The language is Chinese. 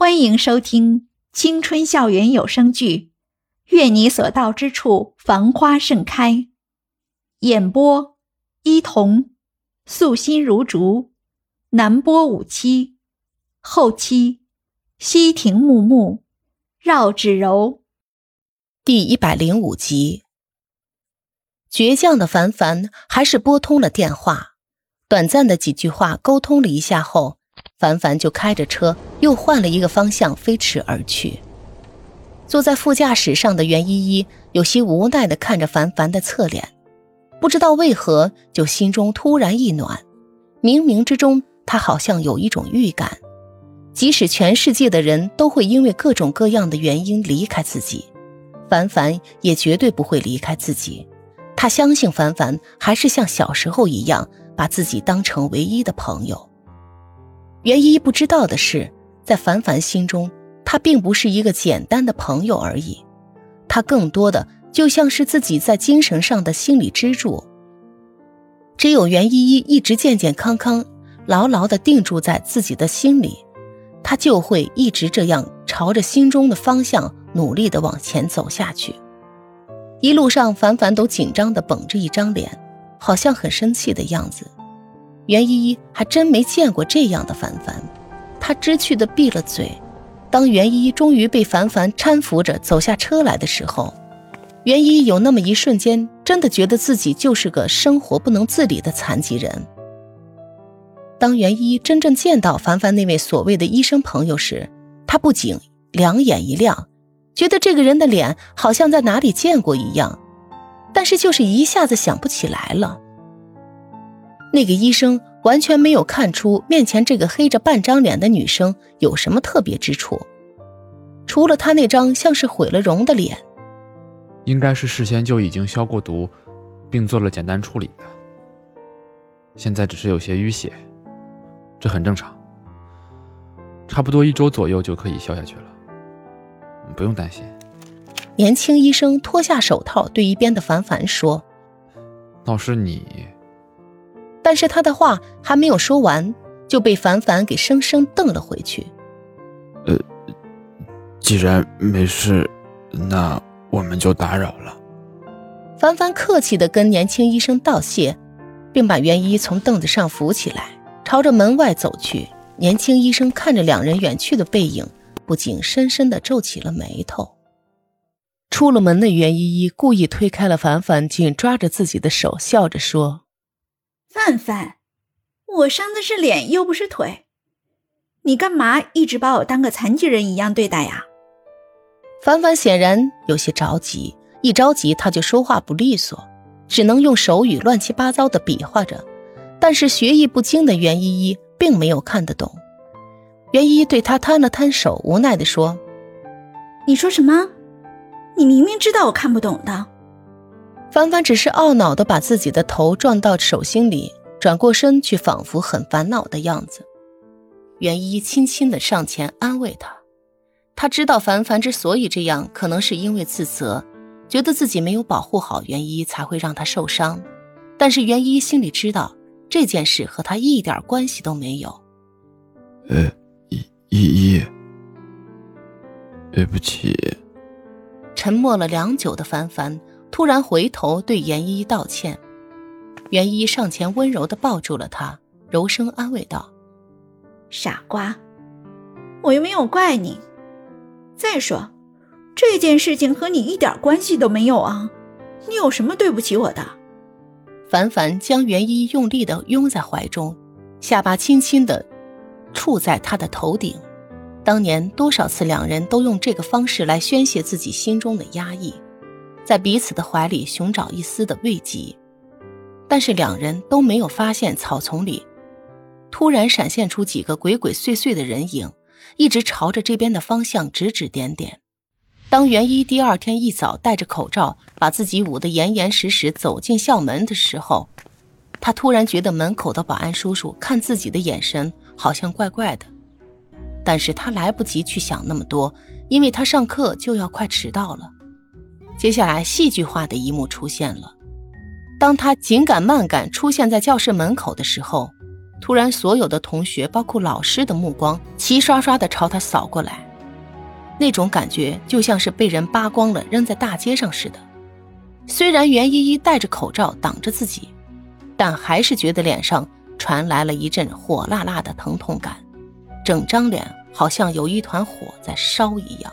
欢迎收听青春校园有声剧《愿你所到之处繁花盛开》，演播：伊童，素心如竹，南波五七，后期：西亭木木，绕指柔。第一百零五集，倔强的凡凡还是拨通了电话，短暂的几句话沟通了一下后。凡凡就开着车，又换了一个方向飞驰而去。坐在副驾驶上的袁依依有些无奈的看着凡凡的侧脸，不知道为何就心中突然一暖。冥冥之中，她好像有一种预感，即使全世界的人都会因为各种各样的原因离开自己，凡凡也绝对不会离开自己。她相信凡凡还是像小时候一样，把自己当成唯一的朋友。袁依依不知道的是，在凡凡心中，他并不是一个简单的朋友而已，他更多的就像是自己在精神上的心理支柱。只有袁依依一直健健康康、牢牢的定住在自己的心里，他就会一直这样朝着心中的方向努力的往前走下去。一路上，凡凡都紧张的绷着一张脸，好像很生气的样子。袁依依还真没见过这样的凡凡，她知趣的闭了嘴。当袁依依终于被凡凡搀扶着走下车来的时候，袁依依有那么一瞬间，真的觉得自己就是个生活不能自理的残疾人。当袁依依真正见到凡凡那位所谓的医生朋友时，她不仅两眼一亮，觉得这个人的脸好像在哪里见过一样，但是就是一下子想不起来了。那个医生完全没有看出面前这个黑着半张脸的女生有什么特别之处，除了她那张像是毁了容的脸，应该是事先就已经消过毒，并做了简单处理的。现在只是有些淤血，这很正常，差不多一周左右就可以消下去了，不用担心。年轻医生脱下手套，对一边的凡凡说：“倒是你。”但是他的话还没有说完，就被凡凡给生生瞪了回去。呃，既然没事，那我们就打扰了。凡凡客气的跟年轻医生道谢，并把袁一从凳子上扶起来，朝着门外走去。年轻医生看着两人远去的背影，不禁深深的皱起了眉头。出了门的袁依依故意推开了凡凡，紧抓着自己的手，笑着说。范范，我伤的是脸，又不是腿，你干嘛一直把我当个残疾人一样对待呀？凡凡显然有些着急，一着急他就说话不利索，只能用手语乱七八糟的比划着。但是学艺不精的袁依依并没有看得懂。袁依依对他摊了摊手，无奈地说：“你说什么？你明明知道我看不懂的。”凡凡只是懊恼的把自己的头撞到手心里，转过身去，仿佛很烦恼的样子。袁一轻轻的上前安慰他，他知道凡凡之所以这样，可能是因为自责，觉得自己没有保护好袁一，才会让他受伤。但是袁一心里知道这件事和他一点关系都没有。呃，依依依，对不起。沉默了良久的凡凡。突然回头对袁依依道歉，袁依依上前温柔的抱住了他，柔声安慰道：“傻瓜，我又没有怪你。再说，这件事情和你一点关系都没有啊，你有什么对不起我的？”凡凡将袁依依用力的拥在怀中，下巴轻轻的触在他的头顶。当年多少次，两人都用这个方式来宣泄自己心中的压抑。在彼此的怀里寻找一丝的慰藉，但是两人都没有发现草丛里突然闪现出几个鬼鬼祟祟的人影，一直朝着这边的方向指指点点。当袁一第二天一早戴着口罩，把自己捂得严严实实走进校门的时候，他突然觉得门口的保安叔叔看自己的眼神好像怪怪的，但是他来不及去想那么多，因为他上课就要快迟到了。接下来，戏剧化的一幕出现了。当他紧赶慢赶出现在教室门口的时候，突然，所有的同学，包括老师的目光齐刷刷的朝他扫过来，那种感觉就像是被人扒光了扔在大街上似的。虽然袁依依戴着口罩挡着自己，但还是觉得脸上传来了一阵火辣辣的疼痛感，整张脸好像有一团火在烧一样。